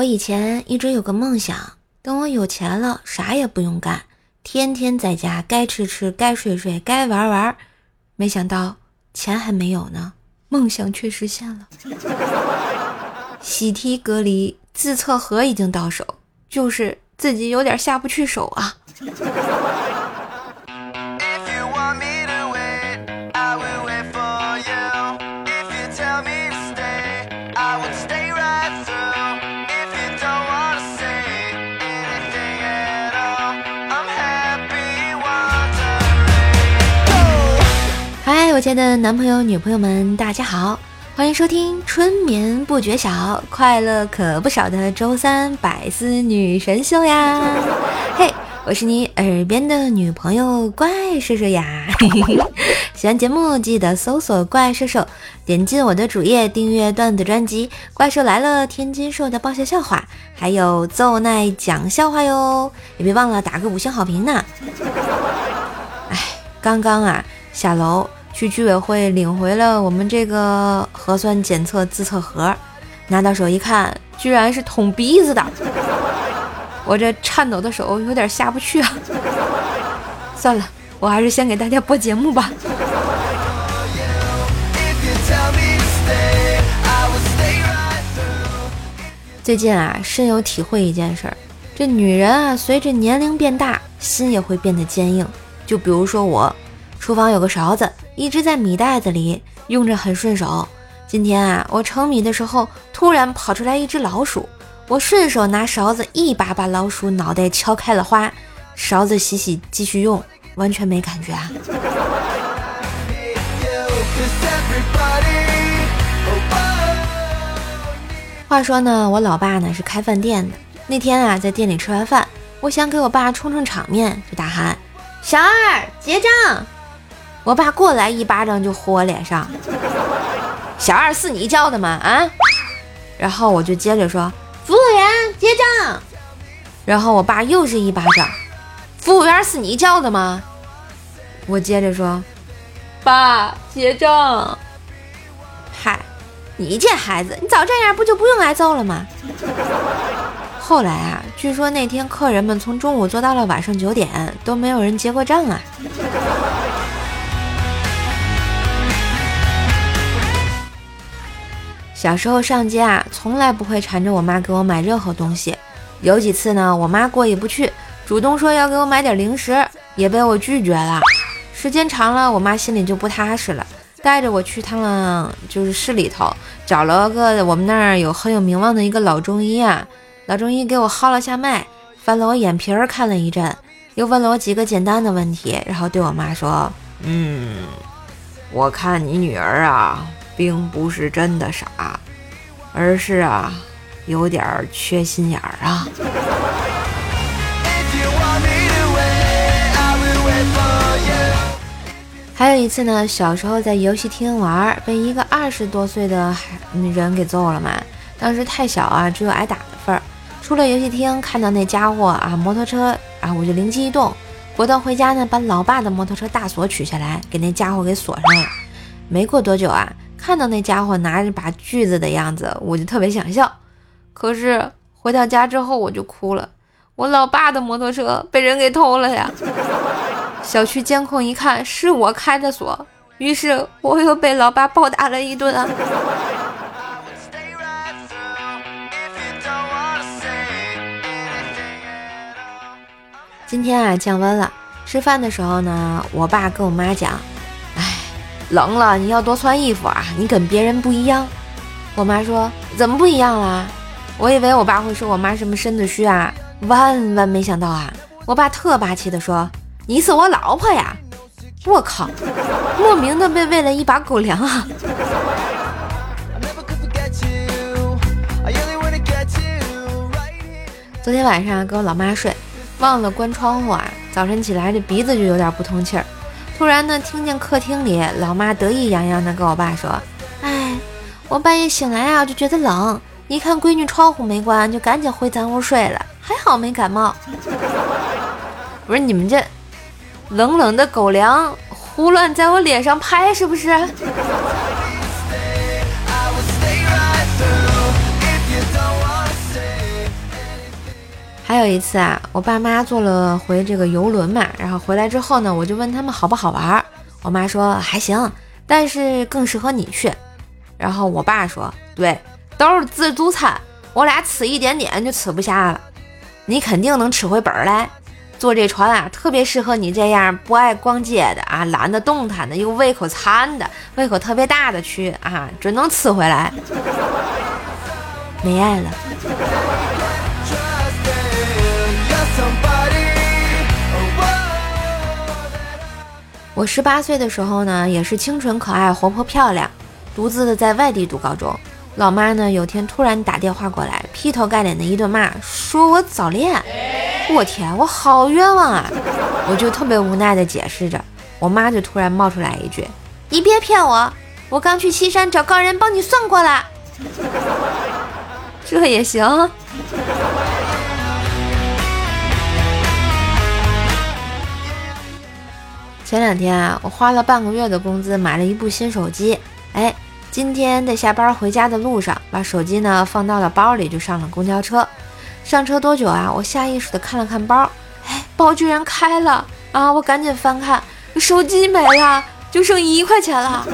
我以前一直有个梦想，等我有钱了，啥也不用干，天天在家，该吃吃，该睡睡，该玩玩。没想到钱还没有呢，梦想却实现了。喜提隔离自测盒已经到手，就是自己有点下不去手啊。我亲爱的男朋友、女朋友们，大家好，欢迎收听春眠不觉晓，快乐可不少的周三百思女神秀呀！嘿，我是你耳边的女朋友怪兽兽呀！喜欢节目记得搜索怪兽兽，点进我的主页订阅段子专辑《怪兽来了》，天津兽的爆笑笑话，还有奏奈讲笑话哟，也别忘了打个五星好评呢！哎，刚刚啊下楼。去居委会领回了我们这个核酸检测自测盒，拿到手一看，居然是捅鼻子的。我这颤抖的手有点下不去啊。算了，我还是先给大家播节目吧。最近啊，深有体会一件事儿，这女人啊，随着年龄变大，心也会变得坚硬。就比如说我，厨房有个勺子。一直在米袋子里用着很顺手。今天啊，我盛米的时候，突然跑出来一只老鼠，我顺手拿勺子一把把老鼠脑袋敲开了花，勺子洗洗继续用，完全没感觉啊。话说呢，我老爸呢是开饭店的，那天啊在店里吃完饭，我想给我爸充充场面，就大喊：“小二结账。”我爸过来一巴掌就呼我脸上，小二是你叫的吗？啊！然后我就接着说，服务员结账。然后我爸又是一巴掌，服务员是你叫的吗？我接着说，爸结账。嗨，你这孩子，你早这样不就不用挨揍了吗？后来啊，据说那天客人们从中午坐到了晚上九点，都没有人结过账啊。小时候上街啊，从来不会缠着我妈给我买任何东西。有几次呢，我妈过意不去，主动说要给我买点零食，也被我拒绝了。时间长了，我妈心里就不踏实了，带着我去趟了就是市里头，找了个我们那儿有很有名望的一个老中医啊。老中医给我号了下脉，翻了我眼皮儿看了一阵，又问了我几个简单的问题，然后对我妈说：“嗯，我看你女儿啊。”并不是真的傻，而是啊，有点缺心眼儿啊。还有一次呢，小时候在游戏厅玩，被一个二十多岁的人给揍了嘛。当时太小啊，只有挨打的份儿。出了游戏厅，看到那家伙啊，摩托车啊，我就灵机一动，回到回家呢，把老爸的摩托车大锁取下来，给那家伙给锁上了。没过多久啊。看到那家伙拿着把锯子的样子，我就特别想笑。可是回到家之后，我就哭了。我老爸的摩托车被人给偷了呀！小区监控一看，是我开的锁，于是我又被老爸暴打了一顿啊！今天啊，降温了，吃饭的时候呢，我爸跟我妈讲。冷了，你要多穿衣服啊！你跟别人不一样。我妈说：“怎么不一样啦？”我以为我爸会说我妈什么身子虚啊，万万没想到啊！我爸特霸气的说：“你是我老婆呀！”我靠，莫名的被喂了一把狗粮啊！昨天晚上跟我老妈睡，忘了关窗户啊，早晨起来这鼻子就有点不通气儿。突然呢，听见客厅里老妈得意洋洋的跟我爸说：“哎，我半夜醒来啊，就觉得冷，一看闺女窗户没关，就赶紧回咱屋睡了，还好没感冒。”不是你们这冷冷的狗粮胡乱在我脸上拍是不是？有一次啊，我爸妈坐了回这个游轮嘛，然后回来之后呢，我就问他们好不好玩，我妈说还行，但是更适合你去。然后我爸说，对，都是自助餐，我俩吃一点点就吃不下了，你肯定能吃回本来。坐这船啊，特别适合你这样不爱逛街的啊，懒得动弹的，又胃口馋的，胃口特别大的去啊，准能吃回来。没爱了。我十八岁的时候呢，也是清纯可爱、活泼漂亮，独自的在外地读高中。老妈呢，有天突然打电话过来，劈头盖脸的一顿骂，说我早恋。我天，我好冤枉啊！我就特别无奈的解释着，我妈就突然冒出来一句：“你别骗我，我刚去西山找高人帮你算过了。”这也行。前两天啊，我花了半个月的工资买了一部新手机。哎，今天在下班回家的路上，把手机呢放到了包里，就上了公交车。上车多久啊？我下意识的看了看包，哎，包居然开了啊！我赶紧翻看，手机没了，就剩一块钱了。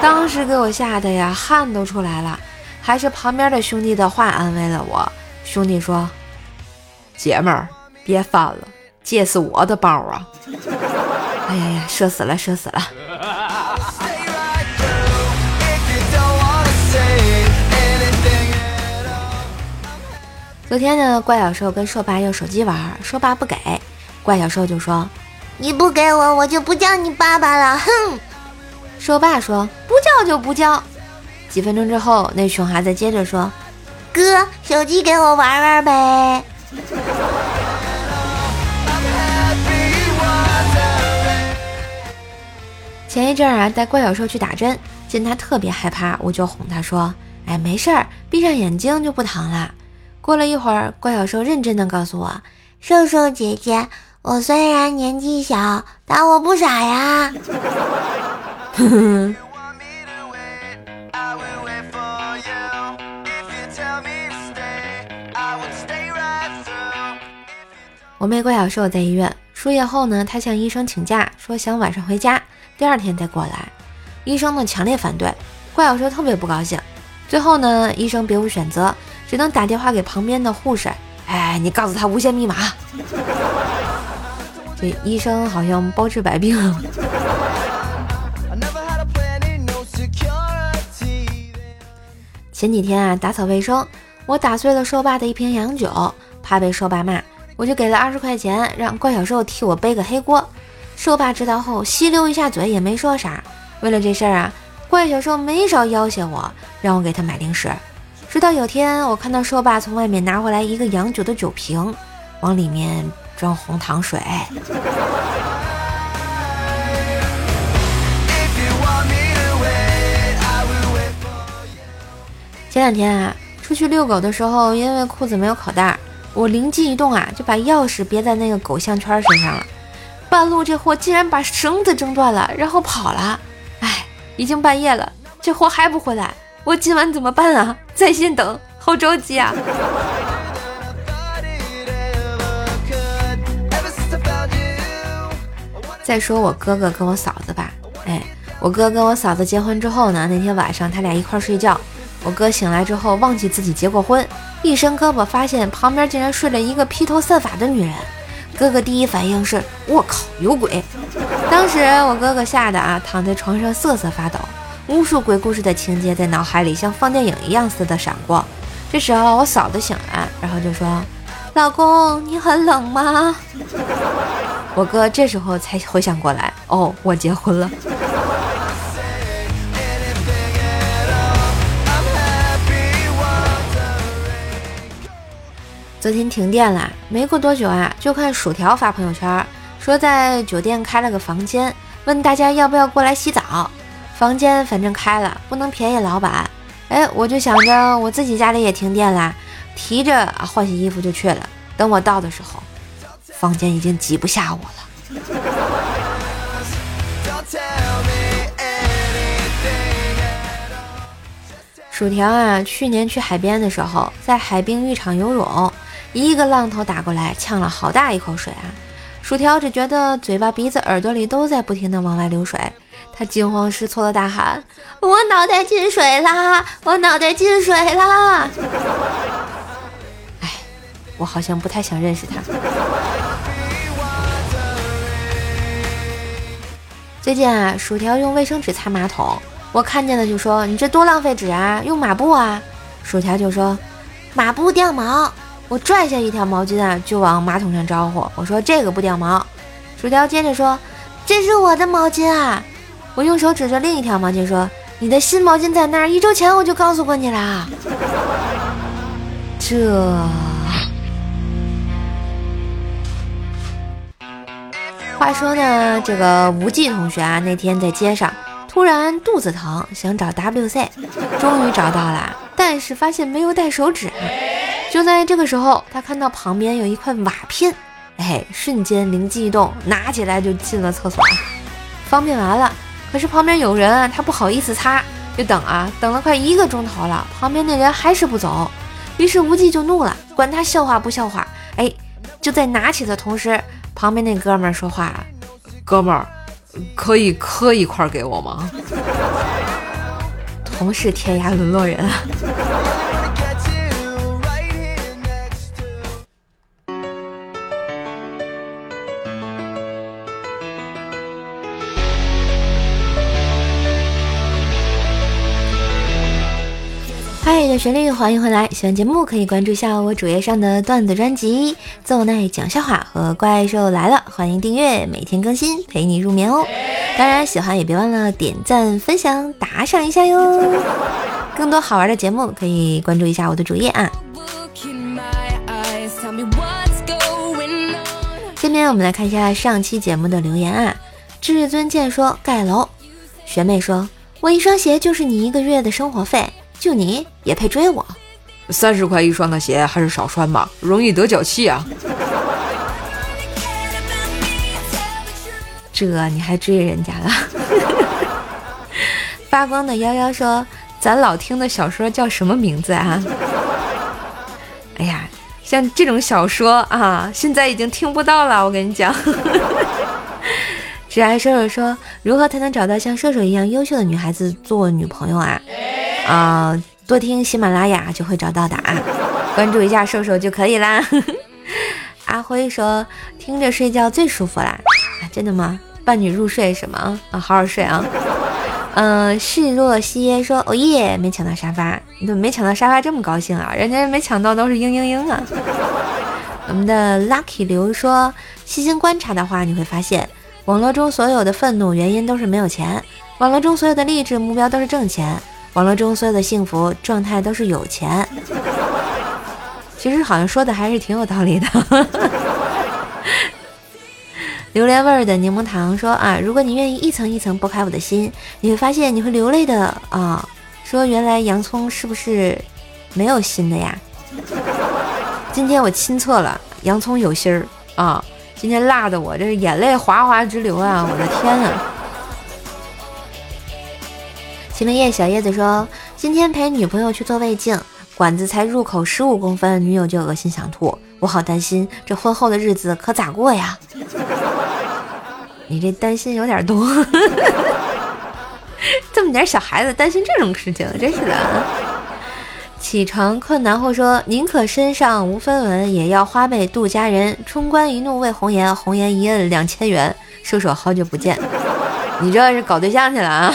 当时给我吓得呀，汗都出来了。还是旁边的兄弟的话安慰了我。兄弟说：“姐们儿，别翻了，这是我的包啊。”哎呀呀，社死了，社死了！昨天呢，怪小兽跟兽爸要手机玩，兽爸不给，怪小兽就说：“你不给我，我就不叫你爸爸了。”哼！兽爸说：“不叫就不叫。”几分钟之后，那熊孩子接着说：“哥，手机给我玩玩呗。”前一阵儿啊，带怪小兽去打针，见他特别害怕，我就哄他说：“哎，没事儿，闭上眼睛就不疼了。”过了一会儿，怪小兽认真的告诉我：“瘦瘦姐姐，我虽然年纪小，但我不傻呀。”我妹怪小兽在医院输液后呢，她向医生请假，说想晚上回家。第二天再过来，医生呢强烈反对，怪小兽特别不高兴。最后呢，医生别无选择，只能打电话给旁边的护士，哎，你告诉他无线密码。这医生好像包治百病。前几天啊，打扫卫生，我打碎了兽爸的一瓶洋酒，怕被兽爸骂，我就给了二十块钱，让怪小兽替我背个黑锅。兽爸知道后，吸溜一下嘴，也没说啥。为了这事儿啊，怪小兽没少要挟我，让我给他买零食。直到有天，我看到兽爸从外面拿回来一个洋酒的酒瓶，往里面装红糖水。前两天啊，出去遛狗的时候，因为裤子没有口袋，我灵机一动啊，就把钥匙别在那个狗项圈身上了。半路这货竟然把绳子挣断了，然后跑了。哎，已经半夜了，这货还不回来，我今晚怎么办啊？在线等，好着急啊！再说我哥哥跟我嫂子吧，哎，我哥跟我嫂子结婚之后呢，那天晚上他俩一块睡觉，我哥醒来之后忘记自己结过婚，一伸胳膊发现旁边竟然睡了一个披头散发的女人。哥哥第一反应是：我靠，有鬼！当时我哥哥吓得啊，躺在床上瑟瑟发抖，无数鬼故事的情节在脑海里像放电影一样似的闪过。这时候我嫂子醒了，然后就说：“老公，你很冷吗？”我哥这时候才回想过来，哦，我结婚了。昨天停电了，没过多久啊，就看薯条发朋友圈，说在酒店开了个房间，问大家要不要过来洗澡。房间反正开了，不能便宜老板。哎，我就想着我自己家里也停电啦，提着啊换洗衣服就去了。等我到的时候，房间已经挤不下我了。薯条啊，去年去海边的时候，在海滨浴场游泳。一个浪头打过来，呛了好大一口水啊！薯条只觉得嘴巴、鼻子、耳朵里都在不停的往外流水，他惊慌失措的大喊：“我脑袋进水啦！我脑袋进水啦！” 哎，我好像不太想认识他。最近啊，薯条用卫生纸擦马桶，我看见了就说：“你这多浪费纸啊，用抹布啊！”薯条就说：“抹布掉毛。”我拽下一条毛巾啊，就往马桶上招呼。我说：“这个不掉毛。”薯条接着说：“这是我的毛巾啊！”我用手指着另一条毛巾说：“你的新毛巾在那儿，一周前我就告诉过你啦。”这话说呢，这个无忌同学啊，那天在街上突然肚子疼，想找 WC，终于找到了，但是发现没有带手纸。就在这个时候，他看到旁边有一块瓦片，哎，瞬间灵机一动，拿起来就进了厕所，方便完了。可是旁边有人，他不好意思擦，就等啊，等了快一个钟头了，旁边那人还是不走。于是无忌就怒了，管他笑话不笑话，哎，就在拿起的同时，旁边那哥们儿说话：“哥们儿，可以磕一块给我吗？” 同是天涯沦落人。的旋律，欢迎回来！喜欢节目可以关注一下我主页上的段子专辑《奏奈讲笑话》和《怪兽来了》，欢迎订阅，每天更新，陪你入眠哦。当然，喜欢也别忘了点赞、分享、打赏一下哟。更多好玩的节目可以关注一下我的主页啊。下面我们来看一下上期节目的留言啊。至尊剑说盖楼，学妹说我一双鞋就是你一个月的生活费。就你也配追我？三十块一双的鞋还是少穿吧，容易得脚气啊。这你还追人家了？发光的幺幺说：“咱老听的小说叫什么名字啊？”哎呀，像这种小说啊，现在已经听不到了。我跟你讲，只爱射手说：“如何才能找到像射手一样优秀的女孩子做女朋友啊？”啊，多听喜马拉雅就会找到的啊，关注一下瘦瘦就可以啦。阿辉说听着睡觉最舒服啦，真的吗？伴你入睡是吗？啊，好好睡啊。嗯，示若曦耶说哦耶，没抢到沙发，你怎么没抢到沙发这么高兴啊？人家没抢到都是嘤嘤嘤啊。我们的 Lucky 刘说，细心观察的话，你会发现网络中所有的愤怒原因都是没有钱，网络中所有的励志目标都是挣钱。网络中所有的幸福状态都是有钱，其实好像说的还是挺有道理的。榴莲味儿的柠檬糖说啊，如果你愿意一层一层剥开我的心，你会发现你会流泪的啊。说原来洋葱是不是没有心的呀？今天我亲测了，洋葱有心儿啊。今天辣的我这眼泪哗哗直流啊！我的天啊！清明夜，小叶子说：“今天陪女朋友去做胃镜，管子才入口十五公分，女友就恶心想吐，我好担心，这婚后的日子可咋过呀？”你这担心有点多，这么点小孩子担心这种事情，真是的。起床困难后说：“宁可身上无分文，也要花呗度佳人。冲冠一怒为红颜，红颜一摁两千元。射手好久不见，你这是搞对象去了啊？”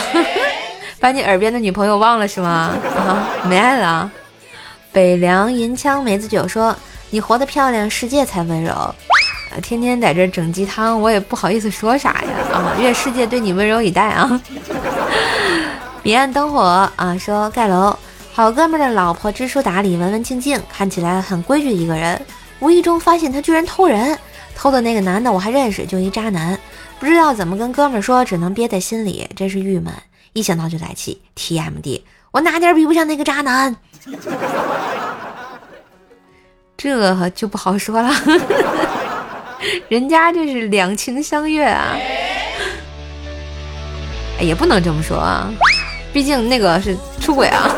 把你耳边的女朋友忘了是吗？啊，没爱了。北凉银枪梅子酒说：“你活得漂亮，世界才温柔。”啊，天天在这整鸡汤，我也不好意思说啥呀。啊，愿世界对你温柔以待啊。彼岸灯火啊，说盖楼好哥们的老婆知书达理，文文静静，看起来很规矩一个人。无意中发现他居然偷人，偷的那个男的我还认识，就一渣男，不知道怎么跟哥们说，只能憋在心里，真是郁闷。一想到就来气，TMD，我哪点比不上那个渣男？这就不好说了，人家这是两情相悦啊，也不能这么说啊，毕竟那个是出轨啊。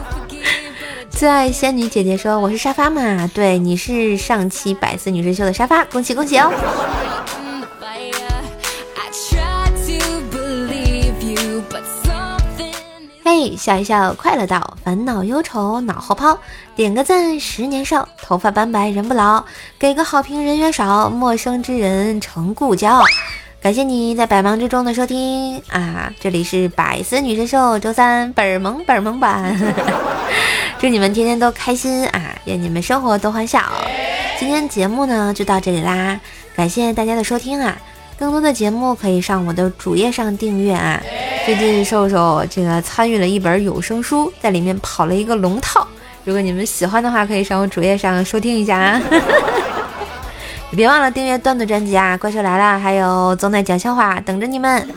最爱仙女姐姐说：“我是沙发嘛，对，你是上期百思女神秀的沙发，恭喜恭喜哦！”嘿，笑一笑，快乐到，烦恼忧愁脑后抛，点个赞，十年少，头发斑白人不老，给个好评人缘少，陌生之人成故交。感谢你在百忙之中的收听啊！这里是百思女神秀周三本萌本萌版，祝你们天天都开心啊！愿你们生活多欢笑。今天节目呢就到这里啦，感谢大家的收听啊！更多的节目可以上我的主页上订阅啊！最近瘦瘦这个参与了一本有声书，在里面跑了一个龙套，如果你们喜欢的话，可以上我主页上收听一下啊！别忘了订阅段子专辑啊！怪兽来了，还有总奶讲笑话等着你们。